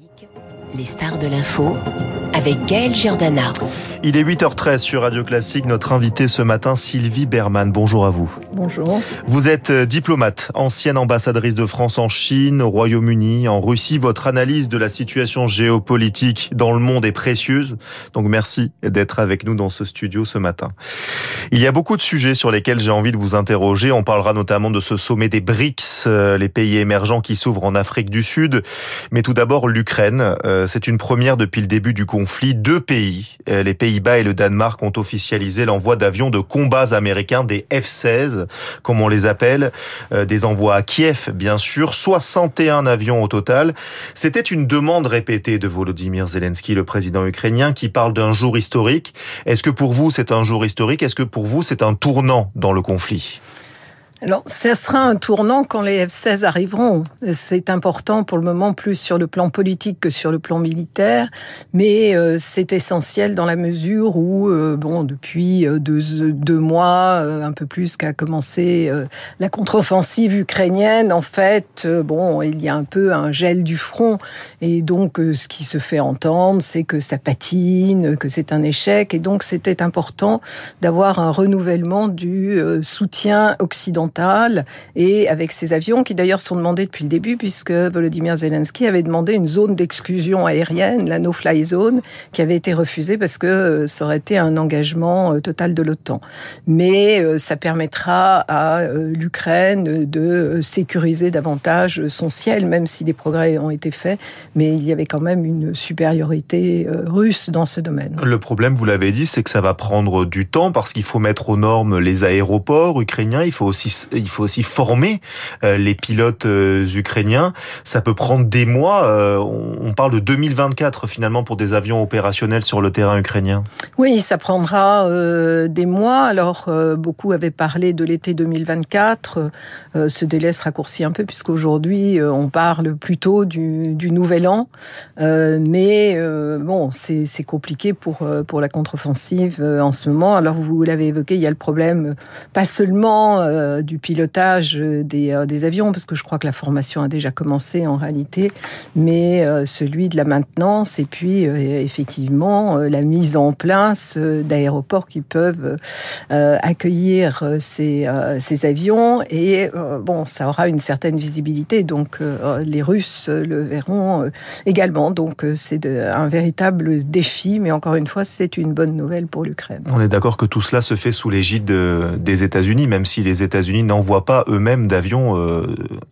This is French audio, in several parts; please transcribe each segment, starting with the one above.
politique. Les stars de l'info avec Gaël Giordana. Il est 8h13 sur Radio Classique. Notre invitée ce matin, Sylvie Berman. Bonjour à vous. Bonjour. Vous êtes euh, diplomate, ancienne ambassadrice de France en Chine, au Royaume-Uni, en Russie. Votre analyse de la situation géopolitique dans le monde est précieuse. Donc merci d'être avec nous dans ce studio ce matin. Il y a beaucoup de sujets sur lesquels j'ai envie de vous interroger. On parlera notamment de ce sommet des BRICS, euh, les pays émergents qui s'ouvrent en Afrique du Sud. Mais tout d'abord, l'Ukraine. Euh, c'est une première depuis le début du conflit. Deux pays, euh, les Pays-Bas et le Danemark, ont officialisé l'envoi d'avions de combats américains, des F-16, comme on les appelle, des envois à Kiev, bien sûr, 61 avions au total. C'était une demande répétée de Volodymyr Zelensky, le président ukrainien, qui parle d'un jour historique. Est-ce que pour vous, c'est un jour historique? Est-ce que pour vous, c'est un tournant dans le conflit? Alors, ça sera un tournant quand les F-16 arriveront. C'est important pour le moment, plus sur le plan politique que sur le plan militaire, mais euh, c'est essentiel dans la mesure où, euh, bon, depuis euh, deux, deux mois, un peu plus qu'a commencé la contre-offensive ukrainienne, en fait, bon, il y a un peu un gel du front, et donc ce qui se fait entendre, c'est que ça patine, que c'est un échec, et donc c'était important d'avoir un renouvellement du soutien occidental et avec ces avions qui d'ailleurs sont demandés depuis le début puisque Volodymyr Zelensky avait demandé une zone d'exclusion aérienne, la no-fly zone, qui avait été refusée parce que euh, ça aurait été un engagement euh, total de l'OTAN. Mais euh, ça permettra à l'Ukraine de sécuriser davantage son ciel, même si des progrès ont été faits, mais il y avait quand même une supériorité russe dans ce domaine. Le problème, vous l'avez dit, c'est que ça va prendre du temps parce qu'il faut mettre aux normes les aéroports ukrainiens, il faut aussi il faut aussi former euh, les pilotes euh, ukrainiens. Ça peut prendre des mois. Euh, on parle de 2024 finalement pour des avions opérationnels sur le terrain ukrainien. Oui, ça prendra des mois. Alors beaucoup avaient parlé de l'été 2024. ce délai se raccourcit un peu puisqu'aujourd'hui on parle plutôt du, du nouvel an. mais bon, c'est compliqué pour pour la contre-offensive en ce moment. Alors vous l'avez évoqué, il y a le problème pas seulement du pilotage des, euh, des, avions, parce que je crois que la formation a déjà commencé en réalité, mais euh, celui de la maintenance et puis euh, effectivement la mise en place d'aéroports qui peuvent accueillir ces, ces, avions. Et bon, ça aura une certaine visibilité, donc les Russes le verront également. Donc c'est un véritable défi, mais encore une fois, c'est une bonne nouvelle pour l'Ukraine. On est d'accord que tout cela se fait sous l'égide des États-Unis, même si les États-Unis n'envoient pas eux-mêmes d'avions euh,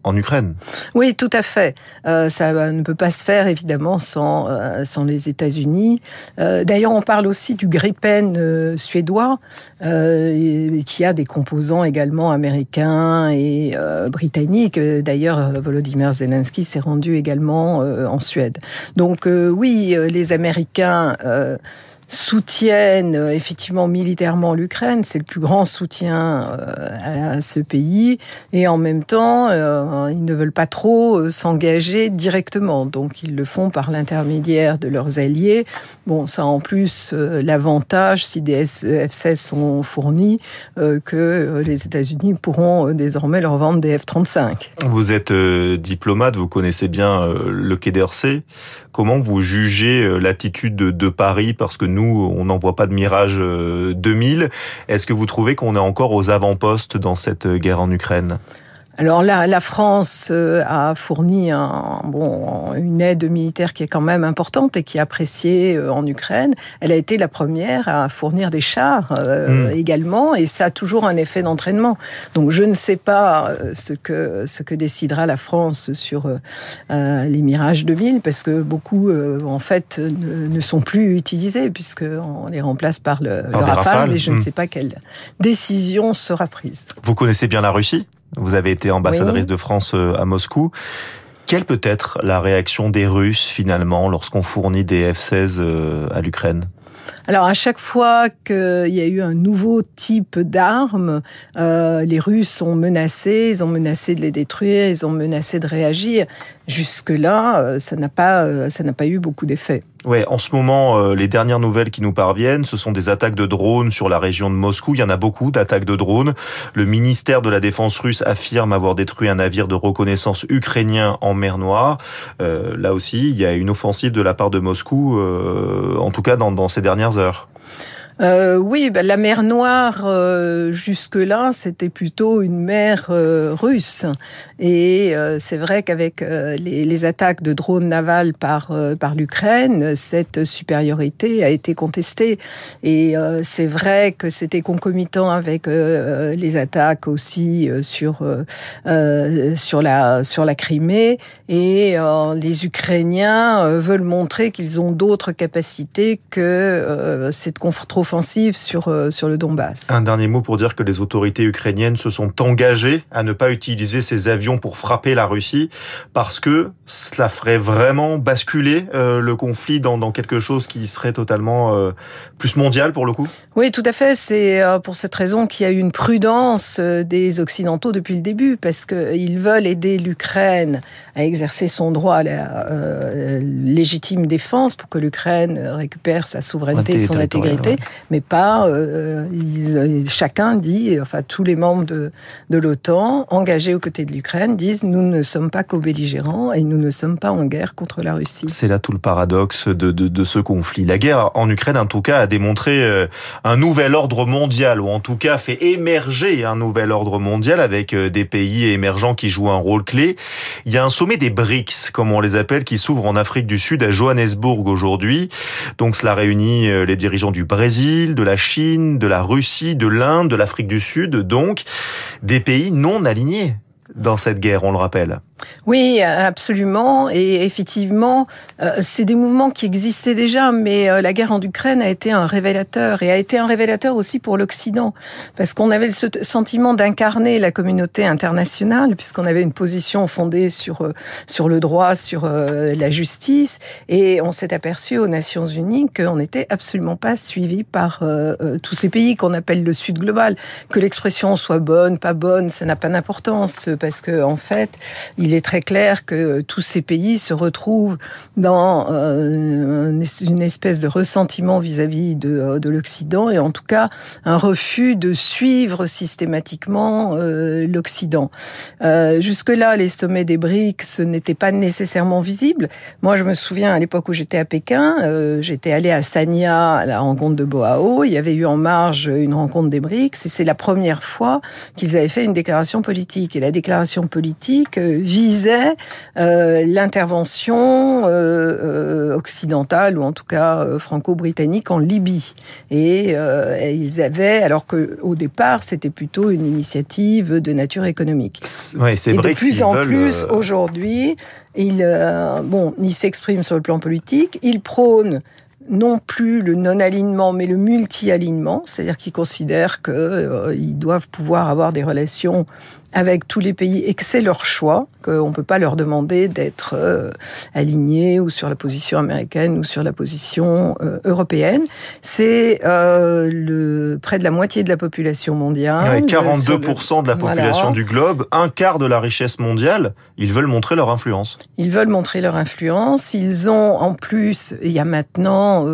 en Ukraine. Oui, tout à fait. Euh, ça ne peut pas se faire évidemment sans, euh, sans les États-Unis. D'ailleurs, on parle aussi du Gripen suédois, qui a des composants également américains et britanniques. D'ailleurs, Volodymyr Zelensky s'est rendu également en Suède. Donc oui, les Américains soutiennent euh, effectivement militairement l'Ukraine, c'est le plus grand soutien euh, à ce pays, et en même temps, euh, ils ne veulent pas trop s'engager directement, donc ils le font par l'intermédiaire de leurs alliés. Bon, ça en plus l'avantage, si des F-16 sont fournis, que les États-Unis pourront désormais leur vendre des F-35. Vous êtes diplomate, vous connaissez bien le Quai d'Orsay. Comment vous jugez l'attitude de Paris? Parce que nous, on n'envoie pas de Mirage 2000. Euh, Est-ce que vous trouvez qu'on est encore aux avant-postes dans cette guerre en Ukraine? Alors là, la France euh, a fourni un, bon, une aide militaire qui est quand même importante et qui est appréciée euh, en Ukraine. Elle a été la première à fournir des chars euh, hmm. également, et ça a toujours un effet d'entraînement. Donc je ne sais pas ce que ce que décidera la France sur les Mirage 2000, parce que beaucoup en fait ne, sont plus utilisés puisque on les remplace par le, Rafale, et je ne hmm. sais pas quelle décision sera prise. Vous connaissez bien la Russie? Vous avez été ambassadrice de France euh, à Moscou. Quelle peut être la réaction des Russes finalement lorsqu'on fournit des F-16 euh, à l'Ukraine? Alors à chaque fois qu'il y a eu un nouveau type d'armes, euh, les Russes ont menacé, ils ont menacé de les détruire, ils ont menacé de réagir. Jusque-là, euh, ça n'a pas, ça n'a pas eu beaucoup d'effet. Ouais, en ce moment, euh, les dernières nouvelles qui nous parviennent, ce sont des attaques de drones sur la région de Moscou. Il y en a beaucoup d'attaques de drones. Le ministère de la Défense russe affirme avoir détruit un navire de reconnaissance ukrainien en mer Noire. là aussi, il y a une offensive de la part de Moscou, en tout cas dans, dans ces dernières heures. Euh, oui, ben, la mer Noire, euh, jusque-là, c'était plutôt une mer euh, russe. Et euh, c'est vrai qu'avec les, les, attaques de drones navals par, par l'Ukraine, cette supériorité a été contestée. Et c'est vrai que c'était concomitant avec les attaques aussi sur, sur, la, sur la Crimée. Et les Ukrainiens veulent montrer qu'ils ont d'autres capacités que cette contre offensive sur, euh, sur le Donbass. Un dernier mot pour dire que les autorités ukrainiennes se sont engagées à ne pas utiliser ces avions pour frapper la Russie parce que cela ferait vraiment basculer euh, le conflit dans, dans, quelque chose qui serait totalement euh, plus mondial pour le coup? Oui, tout à fait. C'est pour cette raison qu'il y a eu une prudence des Occidentaux depuis le début parce qu'ils veulent aider l'Ukraine à exercer son droit à la légitime défense pour que l'Ukraine récupère sa souveraineté et son intégrité mais pas. Euh, ils, chacun dit, enfin tous les membres de, l'OTAN engagés aux côtés de l'Ukraine disent nous ne sommes pas co-belligérants et nous ne sommes pas en guerre contre la Russie. C'est là tout le paradoxe de, ce conflit. La guerre en Ukraine, en tout cas, a démontré euh, un nouvel ordre mondial, ou en tout cas fait émerger un nouvel ordre mondial avec euh, des pays émergents qui jouent un rôle clé. Il y a un sommet des BRICS, comme on les appelle, qui s'ouvre en Afrique du Sud à Johannesburg aujourd'hui. Donc cela réunit les dirigeants du Brésil, de la Chine, de la Russie, de l'Inde, de l'Afrique du Sud, donc des pays non alignés dans cette guerre, on le rappelle. Oui, absolument. Et effectivement, euh, c'est des mouvements qui existaient déjà, mais euh, la guerre en Ukraine a été un révélateur et a été un révélateur aussi pour l'Occident, parce qu'on avait ce sentiment d'incarner la communauté internationale, puisqu'on avait une position fondée sur euh, sur le droit, sur la justice, et on s'est aperçu aux Nations Unies qu'on n'était absolument pas suivi par tous ces pays qu'on appelle le Sud global. Que l'expression soit bonne, pas bonne, ça n'a pas d'importance, parce que en fait, il il est très clair que tous ces pays se retrouvent dans euh, une espèce de ressentiment vis-à-vis de, de l'Occident et en tout cas un refus de suivre systématiquement euh, l'Occident. Euh, jusque-là, les sommets des BRICS n'étaient pas nécessairement visibles. Moi, je me souviens à l'époque où j'étais à Pékin, j'étais allée à Sanya à la rencontre de Boao. Il y avait eu en marge une rencontre des BRICS et c'est la première fois qu'ils avaient fait une déclaration politique. Et la déclaration politique visait euh, l'intervention euh, euh, occidentale ou en tout cas franco-britannique en Libye. Et ils avaient, alors que au départ c'était plutôt une initiative de nature économique. Ouais, c'est vrai. De plus en plus aujourd'hui, ils bon, ils s'expriment sur le plan politique, ils prônent non plus le non-alignement, mais le multi-alignement, c'est-à-dire qu'ils considèrent qu'ils doivent pouvoir avoir des relations avec tous les pays et que c'est leur choix, qu'on ne peut pas leur demander d'être euh, alignés ou sur la position américaine ou sur la position euh, européenne. C'est euh, le près de la moitié de la population mondiale. 42% de la population du globe, un quart de la richesse mondiale, ils veulent montrer leur influence. Ils veulent montrer leur influence. Ils ont en plus, il y a maintenant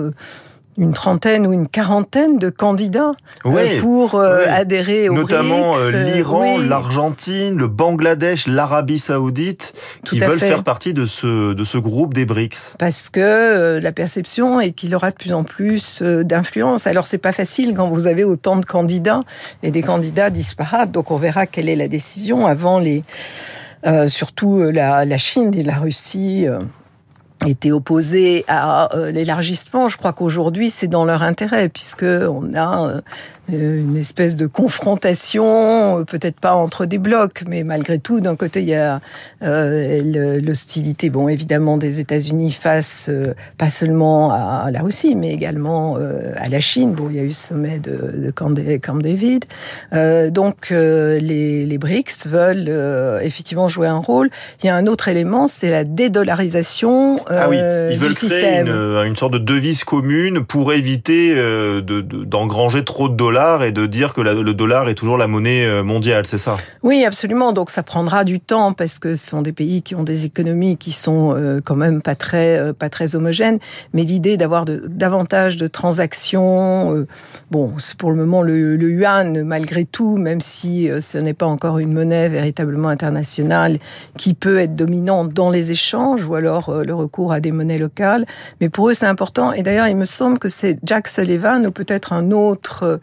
une trentaine ou une quarantaine de candidats euh, pour euh, adhérer au Notamment euh, l'Iran, l'Argentine, le Bangladesh, l'Arabie Saoudite, qui veulent faire partie de ce, de ce groupe des BRICS. Parce que la perception est qu'il aura de plus en plus d'influence. Alors c'est pas facile quand vous avez autant de candidats et des candidats disparates. Donc on verra quelle est la décision avant les, surtout la, la Chine et la Russie était opposé à euh, l'élargissement. Je crois qu'aujourd'hui, c'est dans leur intérêt, puisque on a euh, une espèce de confrontation, peut-être pas entre des blocs, mais malgré tout, d'un côté, il y a l'hostilité, bon, évidemment, des États-Unis face pas seulement à la Russie, mais également à la Chine. Bon, il y a eu ce sommet de, Camp, David. donc, les, les BRICS veulent effectivement jouer un rôle. Il y a un autre élément, c'est la dédollarisation ah oui. Ils veulent créer une, sorte de devise commune pour éviter d'engranger trop de dollars et de dire que le dollar est toujours la monnaie euh, mondiale, c'est ça? Oui, absolument. Donc ça prendra du temps parce que ce sont des pays qui ont des économies qui sont euh, quand même pas très, euh, pas très homogènes. Mais l'idée d'avoir davantage de transactions, bon, c'est pour le moment le, yuan, malgré tout, même si ce n'est pas encore une monnaie véritablement internationale qui peut être dominante dans les échanges ou alors le recours à des monnaies locales. Mais pour eux, c'est important. Et d'ailleurs, il me semble que c'est Jack Sullivan ou peut-être un autre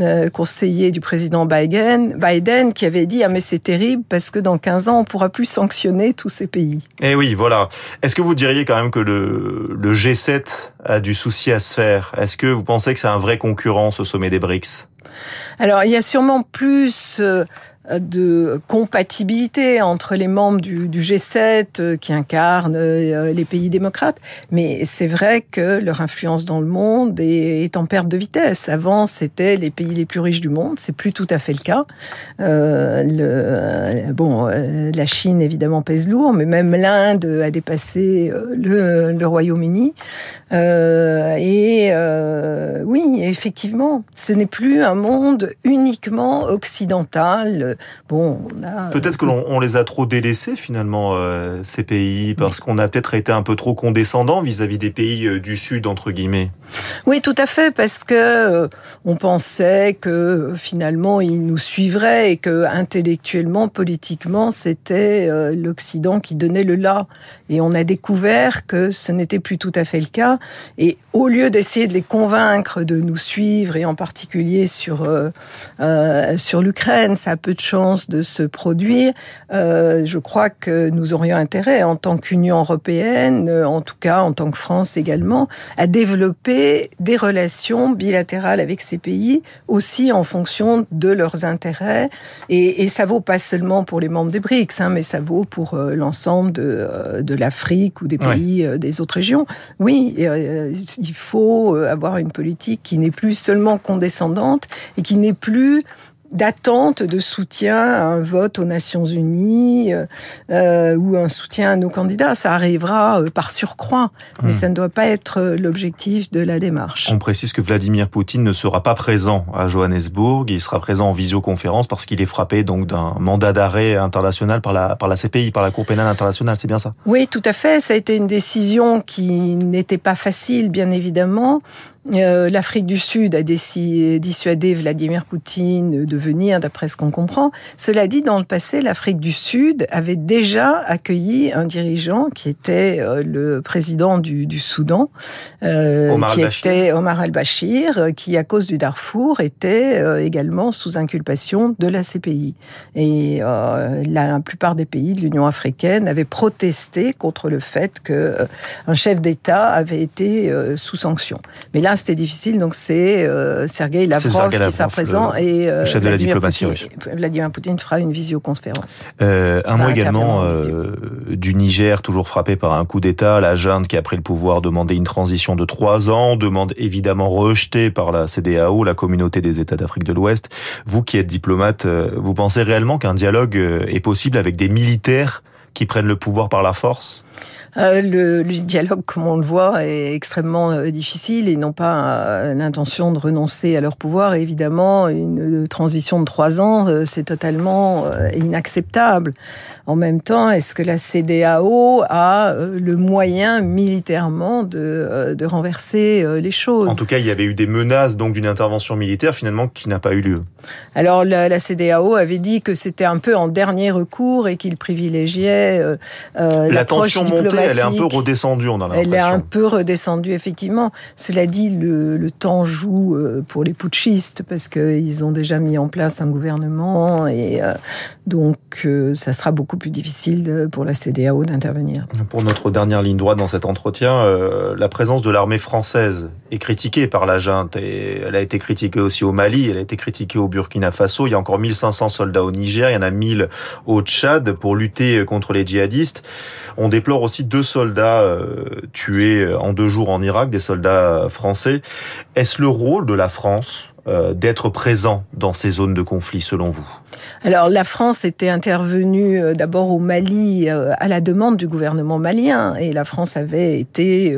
euh, conseiller du président Biden, Biden qui avait dit ah mais c'est terrible parce que dans 15 ans on pourra plus sanctionner tous ces pays. Eh oui, voilà. Est-ce que vous diriez quand même que le, le G7 a du souci à se faire? Est-ce que vous pensez que c'est un vrai concurrent ce sommet des BRICS? Alors, il y a sûrement plus euh, de compatibilité entre les membres du, G7 euh, qui incarnent euh, les pays démocrates, mais c'est vrai que leur influence dans le monde est, en perte de vitesse. Avant, c'était les pays les plus riches du monde, c'est plus tout à fait le cas. Euh, bon, la Chine évidemment pèse lourd, mais même l'Inde a dépassé le Royaume-Uni. et oui, effectivement, ce n'est plus un monde uniquement occidental bon, peut-être que l'on les a trop délaissés finalement euh, ces pays parce qu'on a peut-être été un peu trop condescendant vis-à-vis des pays euh, du Sud entre guillemets. Oui, tout à fait, parce que euh, on pensait que finalement ils nous suivraient et que intellectuellement, politiquement, c'était l'Occident qui donnait le là. Et on a découvert que ce n'était plus tout à fait le cas. Et au lieu d'essayer de les convaincre de nous suivre, et en particulier sur sur l'Ukraine, ça a peu de chance de se produire, euh, je crois que nous aurions intérêt, en tant qu'Union européenne, euh, en tout cas en tant que France également, à développer des relations bilatérales avec ces pays, aussi en fonction de leurs intérêts. Et, et ça vaut pas seulement pour les membres des BRICS, hein, mais ça vaut pour euh, l'ensemble de, de l'Afrique ou des pays des autres régions. Oui, il faut avoir une politique qui n'est plus seulement condescendante et qui n'est plus d'attente de soutien à un vote aux Nations Unies euh, euh, ou un soutien à nos candidats. Ça arrivera euh, par surcroît, mais hmm. ça ne doit pas être l'objectif de la démarche. On précise que Vladimir Poutine ne sera pas présent à Johannesburg. Il sera présent en visioconférence parce qu'il est frappé donc d'un mandat d'arrêt international par la par la CPI, par la Cour pénale internationale. C'est bien ça? Oui, tout à fait. Ça a été une décision qui n'était pas facile, bien évidemment. Euh, L'Afrique du Sud a dissuadé Vladimir Poutine de venir, d'après ce qu'on comprend. Cela dit, dans le passé, l'Afrique du Sud avait déjà accueilli un dirigeant qui était euh, le président du, Soudan, euh, qui était Omar al-Bashir, qui, à cause du Darfour, était également sous inculpation de la CPI. Et la plupart des pays de l'Union africaine avaient protesté contre le fait qu'un chef d'État avait été sous sanction. Mais là, c'était difficile, donc c'est euh, Sergei Lavrov qui sera présent et euh, chef de la diplomatie russe. Vladimir Poutine fera une visioconférence. Euh, un mot également du Niger, toujours frappé par un coup d'État. La junte qui a pris le pouvoir demandait une transition de trois ans, demande évidemment rejetée par la CDAO, la communauté des États d'Afrique de l'Ouest. Vous qui êtes diplomate, vous pensez réellement qu'un dialogue est possible avec des militaires qui prennent le pouvoir par la force? Euh, le, le, dialogue, comme on le voit, est extrêmement euh, difficile. Ils n'ont pas euh, l'intention de renoncer à leur pouvoir. évidemment, une transition de trois ans, c'est totalement inacceptable. En même temps, est-ce que la CDAO a le moyen militairement de, de renverser les choses? En tout cas, il y avait eu des menaces donc d'une intervention militaire finalement qui n'a pas eu lieu. Alors la, la CDAO avait dit que c'était un peu en dernier recours et qu'il privilégiait la tension montée. Elle est un peu redescendue, on a l'impression. Elle est un peu redescendue, effectivement. Cela dit, le, le temps joue euh, pour les putschistes parce qu'ils ont déjà mis en place un gouvernement et euh, donc euh, ça sera beaucoup plus difficile pour la CDAO d'intervenir. Pour notre dernière ligne droite dans cet entretien, euh, la présence de l'armée française est critiquée par la junte et elle a été critiquée aussi au Mali, elle a été critiquée au Burkina Faso. Il y a encore 1500 soldats au Niger, il y en a 1000 au Tchad pour lutter contre les djihadistes. On déplore aussi deux soldats euh, tués en deux jours en Irak, des soldats français. Est-ce le rôle de la France euh, d'être présent dans ces zones de conflit selon vous Alors la France était intervenue euh, d'abord au Mali euh, à la demande du gouvernement malien et la France avait été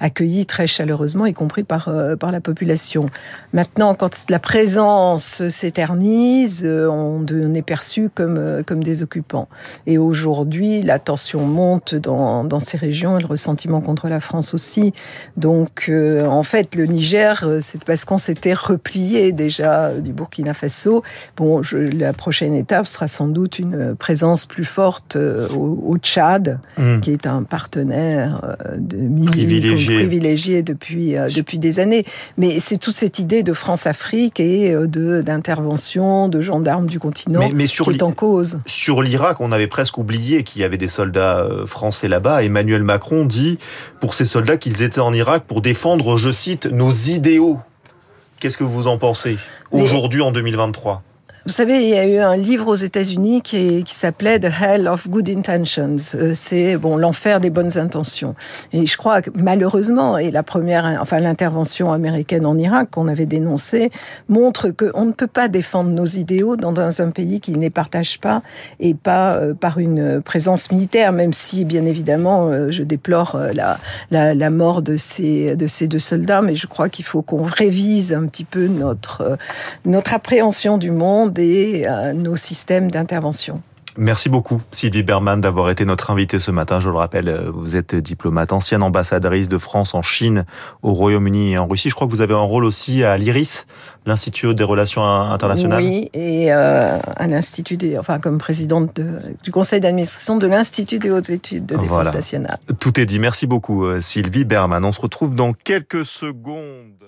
accueillie très chaleureusement, y compris par, par la population. Maintenant, quand la présence s'éternise, on est perçu comme, comme des occupants. Et aujourd'hui, la tension monte dans, dans ces régions et le ressentiment contre la France aussi. Donc en fait, le Niger, c'est parce qu'on s'était replié déjà du Burkina Faso. Bon, je, la prochaine étape sera sans doute une présence plus forte euh, au, au Tchad, mmh. qui est un partenaire euh, de privilégié. privilégié depuis euh, depuis des années. Mais c'est toute cette idée de France-Afrique et de d'intervention de gendarmes du continent mais, mais qui est en cause. Sur l'Irak, on avait presque oublié qu'il y avait des soldats français là-bas. Emmanuel Macron dit pour ces soldats qu'ils étaient en Irak pour défendre, je cite, nos idéaux. Qu'est-ce que vous en pensez aujourd'hui en 2023 vous savez, il y a eu un livre aux États-Unis qui, s'appelait The Hell of Good Intentions. Euh, c'est bon l'enfer des bonnes intentions. Et je crois que malheureusement, et la première, enfin l'intervention américaine en Irak qu'on avait dénoncée montre qu'on ne peut pas défendre nos idéaux dans un pays qui ne les partage pas et pas euh, par une présence militaire, même si bien évidemment euh, je déplore la, la, la mort de ces de ces deux soldats, mais je crois qu'il faut qu'on révise un petit peu notre notre appréhension du monde euh, nos systèmes d'intervention. Merci beaucoup Sylvie Berman d'avoir été notre invitée ce matin. Je le rappelle, euh, vous êtes diplomate, ancienne ambassadrice de France en Chine, au Royaume-Uni et en Russie. Je crois que vous avez un rôle aussi à l'IRIS, l'Institut des relations internationales. Oui, et euh, à l'Institut des, enfin comme présidente de, du conseil d'administration de l'Institut des hautes études de défense voilà. nationale. Tout est dit. Merci beaucoup Sylvie Berman. On se retrouve dans quelques secondes.